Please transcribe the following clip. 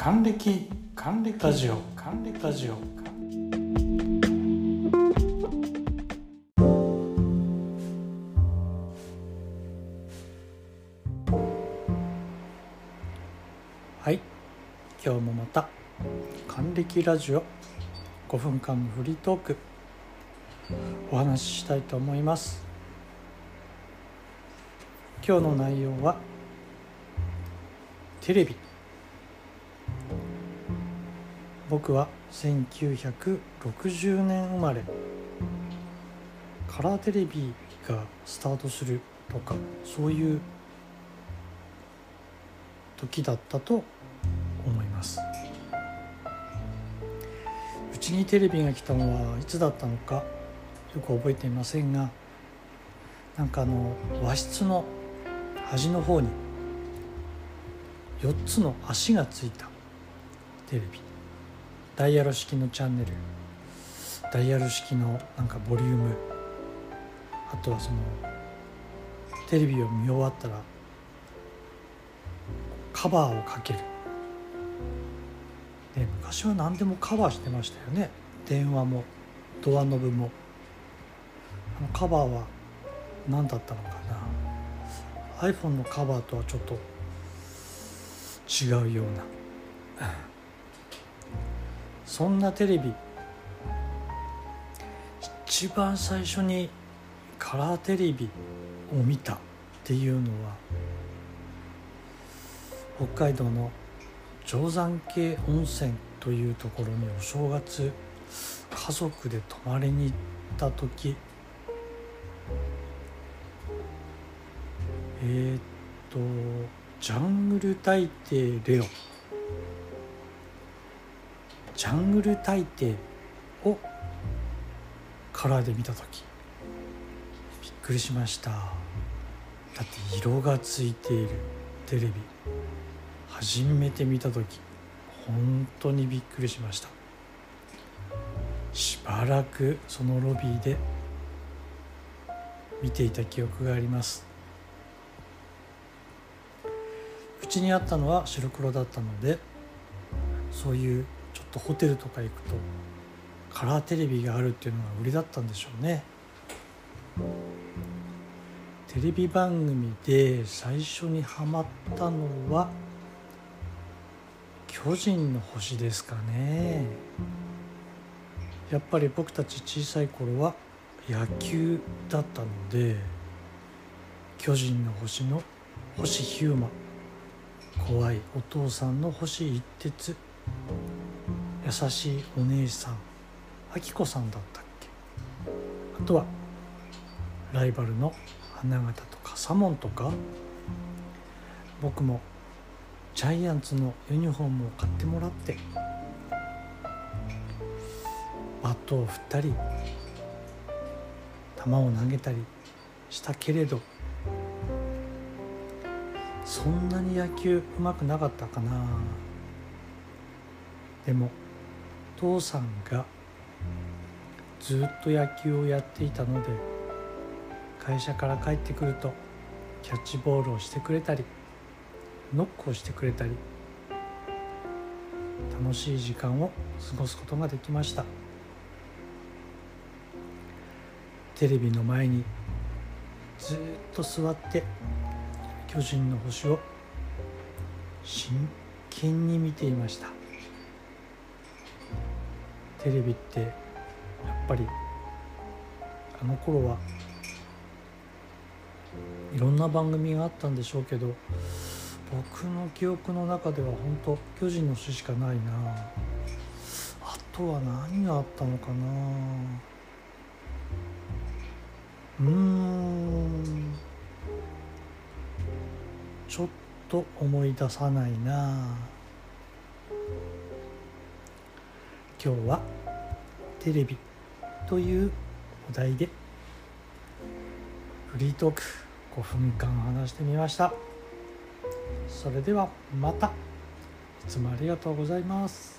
還暦還暦？ラジオ。還暦？ラジオ。はい。今日もまた還暦ラジオ。5分間のフリートーク。お話ししたいと思います。今日の内容はテレビ僕は1960年生まれ。カラーテレビがスタートするとかそういう時だったと思います。うちにテレビが来たのはいつだったのかよく覚えていませんがなんかあの和室の端の方に4つの足がついたテレビ。ダイヤル式のチャンネルダイヤル式のなんかボリュームあとはそのテレビを見終わったらカバーをかける。で昔は何でもカバーしてましたよね。電話もドアノブも。あのカバーは何だったのかな。iPhone のカバーとはちょっと違うような。そんなテレビ一番最初にカラーテレビを見たっていうのは北海道の定山渓温泉というところにお正月家族で泊まりに行った時えー、っと「ジャングル大帝レオ」ジャングル大帝をカラーで見た時びっくりしました。だって色がついている。テレビ。初めて見た時本当にびっくりしました。しばらくそのロビーで見ていた記憶があります。うちにあったのは白黒だったのでそういうちょっとホテルとか行くとカラーテレビがあるっていうのが売りだったんでしょうね。テレビ番組で最初にハマったのは「巨人の星」ですかね。やっぱり僕たち小さい頃は野球だったので「巨人の星」の星ヒューマ。怖いお父さんの星一徹。優しいお姉さんあきこさんだったっけ？あとはライバルの花形とかサモンとか。僕もジャイアンツのユニフォームを買ってもらって。バットを振ったり球を投げたりしたけれど。そんなに野球うまくなかったかな。でも父さんがずっと野球をやっていたので会社から帰ってくるとキャッチボールをしてくれたりノックをしてくれたり楽しい時間を過ごすことができました。テレビの前にずっと座って巨人の星を真剣に見ていました。テレビってやっぱりあの頃はいろんな番組があったんでしょうけど僕の記憶の中では本当巨人の詩しかないな。あとは何があったのかな。うーん。ちょっと思い出さないな。今日はテレビというお題でフリートーク5分間話してみました。それではまた。いつもありがとうございます。